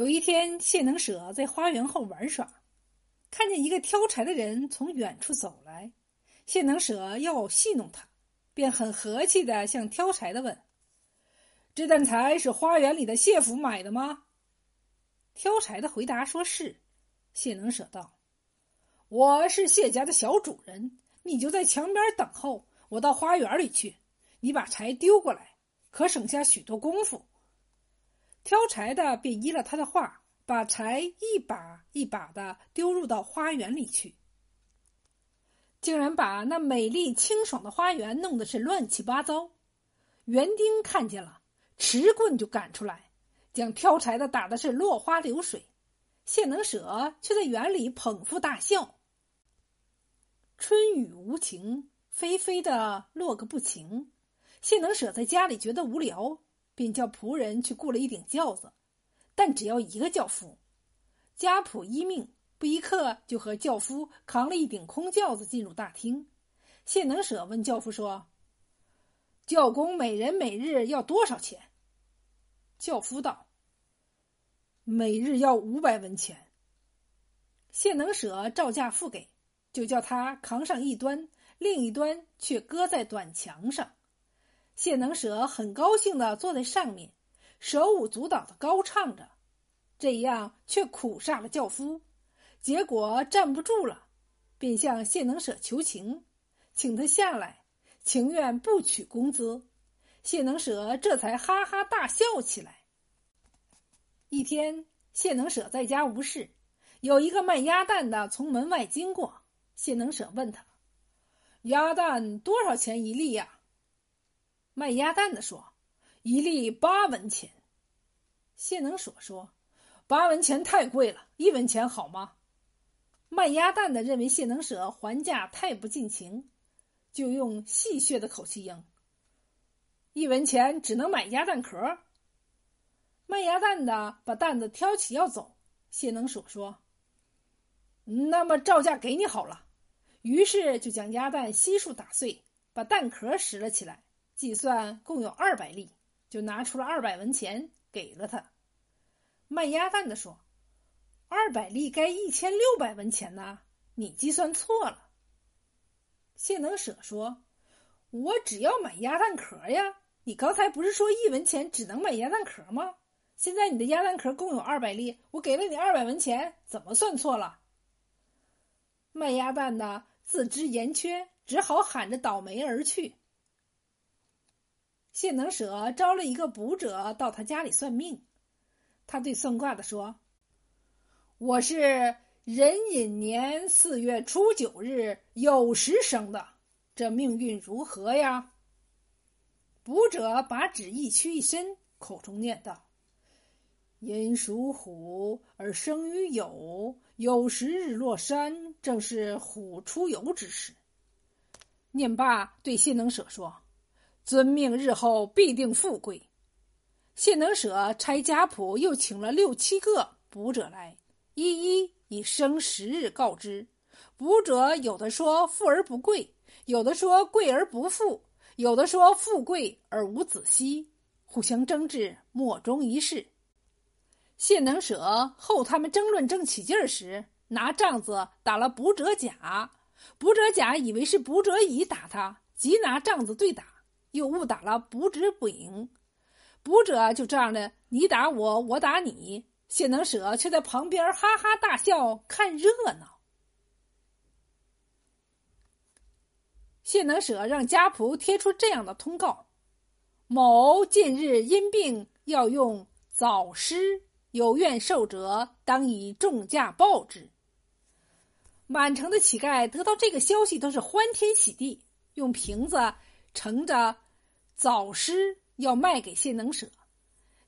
有一天，谢能舍在花园后玩耍，看见一个挑柴的人从远处走来。谢能舍要戏弄他，便很和气的向挑柴的问：“这担柴是花园里的谢府买的吗？”挑柴的回答说是。谢能舍道：“我是谢家的小主人，你就在墙边等候，我到花园里去，你把柴丢过来，可省下许多功夫。”挑柴的便依了他的话，把柴一把一把的丢入到花园里去，竟然把那美丽清爽的花园弄得是乱七八糟。园丁看见了，持棍就赶出来，将挑柴的打的是落花流水。谢能舍却在园里捧腹大笑。春雨无情，霏霏的落个不停。谢能舍在家里觉得无聊。便叫仆人去雇了一顶轿子，但只要一个轿夫。家仆依命，不一刻就和轿夫扛了一顶空轿子进入大厅。谢能舍问轿夫说：“轿工每人每日要多少钱？”轿夫道：“每日要五百文钱。”谢能舍照价付给，就叫他扛上一端，另一端却搁在短墙上。谢能舍很高兴的坐在上面，手舞足蹈的高唱着，这样却苦煞了轿夫，结果站不住了，便向谢能舍求情，请他下来，情愿不取工资。谢能舍这才哈哈大笑起来。一天，谢能舍在家无事，有一个卖鸭蛋的从门外经过，谢能舍问他：“鸭蛋多少钱一粒呀？”卖鸭蛋的说：“一粒八文钱。”谢能所说：“八文钱太贵了，一文钱好吗？”卖鸭蛋的认为谢能舍还价太不近情，就用戏谑的口气应：“一文钱只能买鸭蛋壳。”卖鸭蛋的把担子挑起要走，谢能所说：“那么照价给你好了。”于是就将鸭蛋悉数打碎，把蛋壳拾了起来。计算共有二百粒，就拿出了二百文钱给了他。卖鸭蛋的说：“二百粒该一千六百文钱呢，你计算错了。”谢能舍说：“我只要买鸭蛋壳呀，你刚才不是说一文钱只能买鸭蛋壳吗？现在你的鸭蛋壳共有二百粒，我给了你二百文钱，怎么算错了？”卖鸭蛋的自知言缺，只好喊着倒霉而去。谢能舍招了一个卜者到他家里算命，他对算卦的说：“我是壬寅年四月初九日酉时生的，这命运如何呀？”卜者把纸一屈一伸，口中念道：“寅属虎而生于酉，酉时日落山，正是虎出游之时。”念罢，对谢能舍说。遵命，日后必定富贵。谢能舍拆家谱又请了六七个卜者来，一一以生时日告知。卜者有的说富而不贵，有的说贵而不富，有的说富贵而无子息，互相争执，莫衷一是。谢能舍后他们争论正起劲儿时，拿杖子打了卜者甲，卜者甲以为是卜者乙打他，即拿杖子对打。又误打了卜者丙，卜者就这样的你打我，我打你。谢能舍却在旁边哈哈大笑，看热闹。谢能舍让家仆贴出这样的通告：某近日因病要用早施，有愿受者当以重价报之。满城的乞丐得到这个消息，都是欢天喜地，用瓶子。乘着枣诗要卖给谢能舍，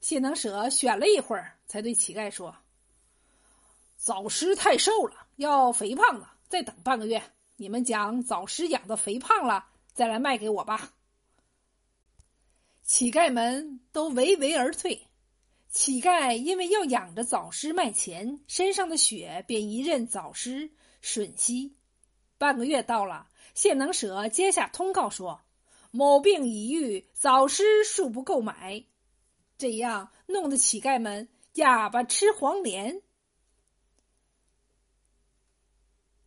谢能舍选了一会儿，才对乞丐说：“枣诗太瘦了，要肥胖的，再等半个月，你们将枣诗养的肥胖了，再来卖给我吧。”乞丐们都唯唯而退。乞丐因为要养着枣诗卖钱，身上的血便一任枣诗吮吸。半个月到了，谢能舍接下通告说。某病已愈，早施恕不购买，这样弄得乞丐们哑巴吃黄连。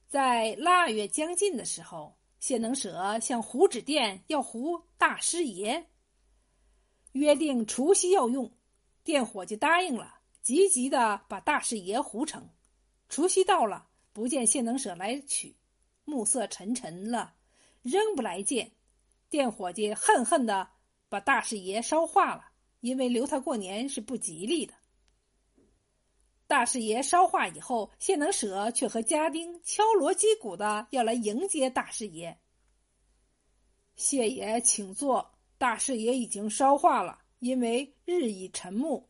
在腊月将近的时候，谢能舍向胡纸店要胡大师爷，约定除夕要用。店伙计答应了，急急的把大师爷糊成。除夕到了，不见谢能舍来取，暮色沉沉了，仍不来见。店伙计恨恨的把大师爷烧化了，因为留他过年是不吉利的。大师爷烧化以后，谢能舍却和家丁敲锣击鼓的要来迎接大师爷。谢爷，请坐。大师爷已经烧化了，因为日已沉暮。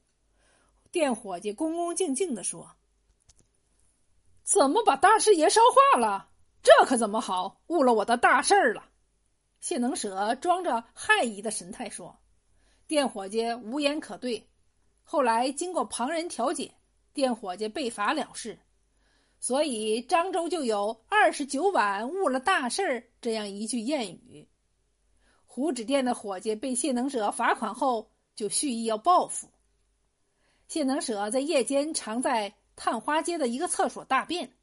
店伙计恭恭敬敬的说：“怎么把大师爷烧化了？这可怎么好？误了我的大事儿了。”谢能舍装着害疑的神态说：“店伙计无言可对。”后来经过旁人调解。店伙计被罚了事，所以漳州就有“二十九碗误了大事”这样一句谚语。胡纸店的伙计被谢能舍罚款后，就蓄意要报复。谢能舍在夜间常在探花街的一个厕所大便，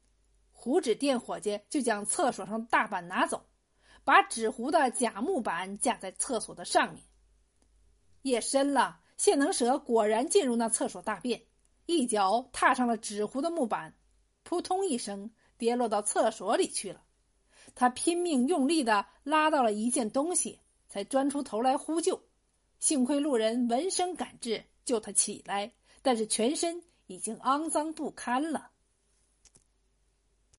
胡纸店伙计就将厕所上大板拿走，把纸糊的假木板架在厕所的上面。夜深了，谢能舍果然进入那厕所大便。一脚踏上了纸糊的木板，扑通一声跌落到厕所里去了。他拼命用力的拉到了一件东西，才钻出头来呼救。幸亏路人闻声赶至，救他起来，但是全身已经肮脏不堪了。